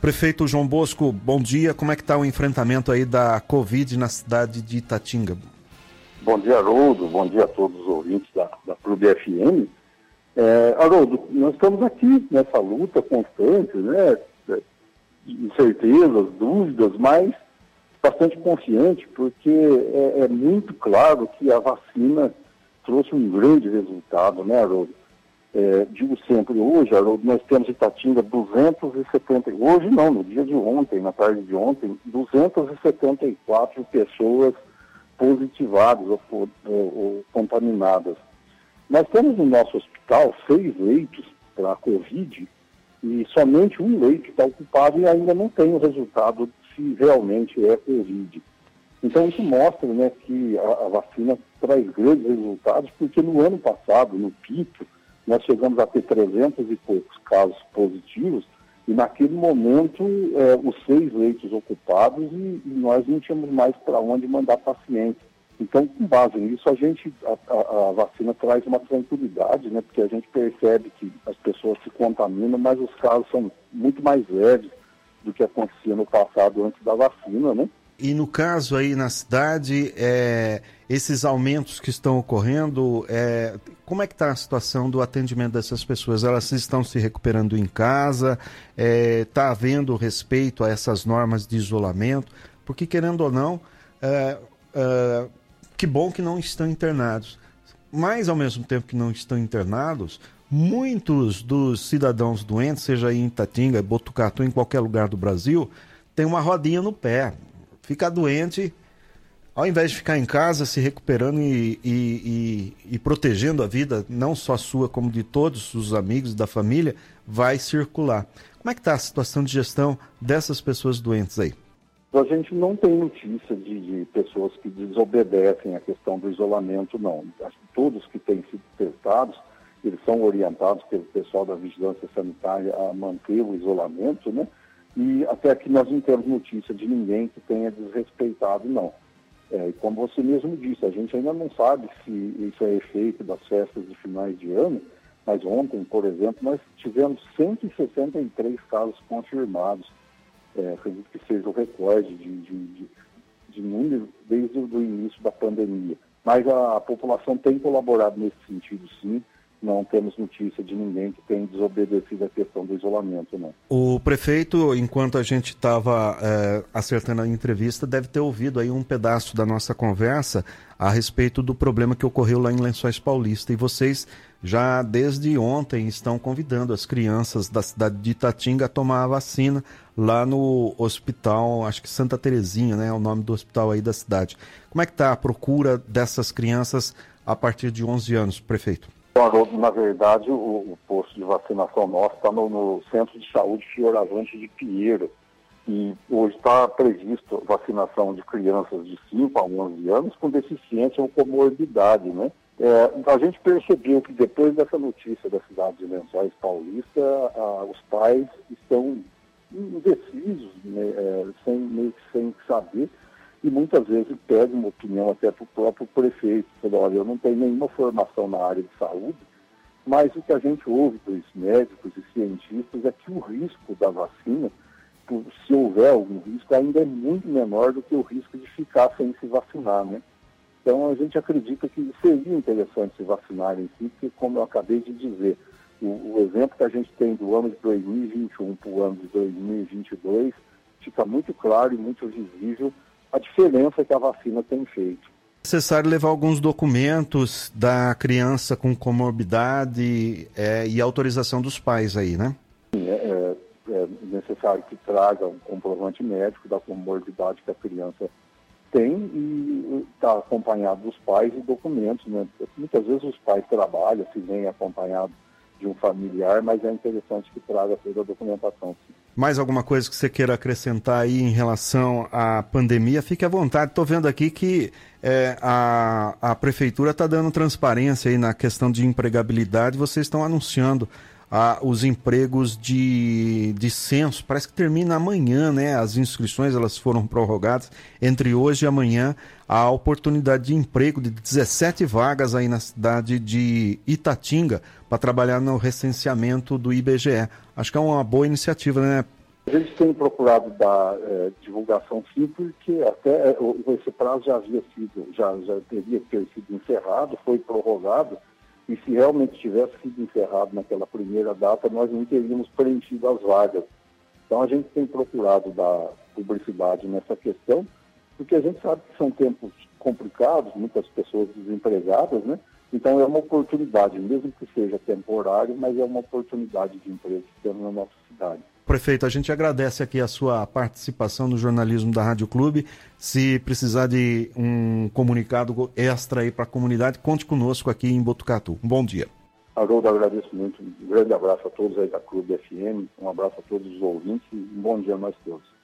Prefeito João Bosco, bom dia. Como é que está o enfrentamento aí da Covid na cidade de Itatinga? Bom dia, Haroldo. Bom dia a todos os ouvintes da, da Clube FM. É, Haroldo, nós estamos aqui nessa luta constante, né? Incertezas, dúvidas, mas bastante confiante, porque é, é, muito claro que a vacina trouxe um grande resultado, né, Haroldo? É, digo sempre, hoje, Haroldo, nós temos em Itatinga 270, hoje não, no dia de ontem, na tarde de ontem, 274 pessoas positivadas ou, ou, ou contaminadas. Nós temos no nosso hospital seis leitos para a Covid e somente um leito está ocupado e ainda não tem o resultado se realmente é Covid. Então isso mostra né, que a, a, vacina traz grandes resultados, porque no ano passado, no pico, nós chegamos a ter 300 e poucos casos positivos, e naquele momento é, os seis leitos ocupados e, e nós não tínhamos mais para onde mandar pacientes. Então, com base nisso, a gente, a, a, a, vacina traz uma tranquilidade, né? Porque a gente percebe que as pessoas se contaminam, mas os casos são muito mais leves do que acontecia no passado antes da vacina, né? E no caso aí na cidade, é, esses aumentos que estão ocorrendo, é, como é que está a situação do atendimento dessas pessoas? Elas estão se recuperando em casa? Está é, tá havendo respeito a essas normas de isolamento? Porque, querendo ou não, é, é, que bom que não estão internados. Mas, ao mesmo tempo que não estão internados, muitos dos cidadãos doentes, seja em Itatinga, Botucatu, em qualquer lugar do Brasil, tem uma rodinha no pé. Fica doente, ao invés de ficar em casa se recuperando e, e, e, e protegendo a vida, não só sua, como de todos os amigos da família, vai circular. Como é que está a situação de gestão dessas pessoas doentes aí? A gente não tem notícia de, de, pessoas que desobedecem à questão do isolamento, não. Todos que têm sido testados, eles são orientados pelo pessoal da vigilância sanitária a manter o isolamento, né? E até aqui nós não temos notícia de ninguém que tenha desrespeitado, não. É, e como você mesmo disse, a gente ainda não sabe se isso é efeito das festas de finais de ano, mas ontem, por exemplo, nós tivemos 163 casos confirmados é, acredito que seja o recorde de, de, de, de número desde o início da pandemia. Mas a, a, população tem colaborado nesse sentido, sim. Não temos notícia de ninguém que tenha desobedecido a questão do isolamento, não. O prefeito, enquanto a gente estava é, acertando a entrevista, deve ter ouvido aí um pedaço da nossa conversa a respeito do problema que ocorreu lá em Lençóis Paulista. E vocês já desde ontem estão convidando as crianças da cidade de Itatinga a tomar a vacina lá no hospital, acho que Santa Terezinha, né, é o nome do hospital aí da cidade. Como é que está a procura dessas crianças a partir de 11 anos, prefeito? Na verdade, o, o posto de vacinação nosso está no, no, Centro de Saúde Fioravante de Pinheiro. E hoje está previsto vacinação de crianças de 5 a 11 anos com deficiência ou comorbidade, né? É, a gente percebeu que depois dessa notícia da cidade de Lençóis Paulista, a, os pais estão indecisos, né, é, sem, meio que sem saber, e muitas vezes pedem uma opinião até para o próprio prefeito. Falou, olha, eu não tenho nenhuma formação na área de saúde, mas o que a gente ouve dos médicos e cientistas é que o risco da vacina, se houver algum risco, ainda é muito menor do que o risco de ficar sem se vacinar, né? Então, a gente acredita que seria interessante se vacinar em si, porque, como eu acabei de dizer, o, o exemplo que a gente tem do ano de 2021 para o ano de 2022 fica muito claro e muito visível a diferença que a vacina tem feito. É necessário levar alguns documentos da criança com comorbidade é, e autorização dos pais aí, né? Sim, é, é, é necessário que traga um comprovante médico da comorbidade que a criança tem e está acompanhado dos pais e documentos. Né? Muitas vezes os pais trabalham, se vem acompanhado de um familiar, mas é interessante que traga toda a documentação. Mais alguma coisa que você queira acrescentar aí em relação à pandemia? Fique à vontade. Estou vendo aqui que é, a, a prefeitura está dando transparência aí na questão de empregabilidade. Vocês estão anunciando ah, os empregos de, de censo. Parece que termina amanhã, né? As inscrições elas foram prorrogadas entre hoje e amanhã. A oportunidade de emprego de 17 vagas aí na cidade de Itatinga para trabalhar no recenseamento do IBGE. Acho que é uma boa iniciativa, né? A gente tem procurado dar é, divulgação sim, porque até é, esse prazo já havia sido, já, já teria ter sido encerrado, foi prorrogado, e se realmente tivesse sido encerrado naquela primeira data, nós não teríamos preenchido as vagas. Então a gente tem procurado dar publicidade nessa questão, porque a gente sabe que são tempos complicados, muitas pessoas desempregadas, né? Então é uma oportunidade, mesmo que seja temporário, mas é uma oportunidade de emprego que temos na nossa cidade. Prefeito, a gente agradece aqui a sua participação no jornalismo da Rádio Clube. Se precisar de um comunicado extra aí para a comunidade, conte conosco aqui em Botucatu. Um bom dia. Haroldo, agradeço muito. Um grande abraço a todos aí da Clube FM, um abraço a todos os ouvintes e um bom dia a nós todos.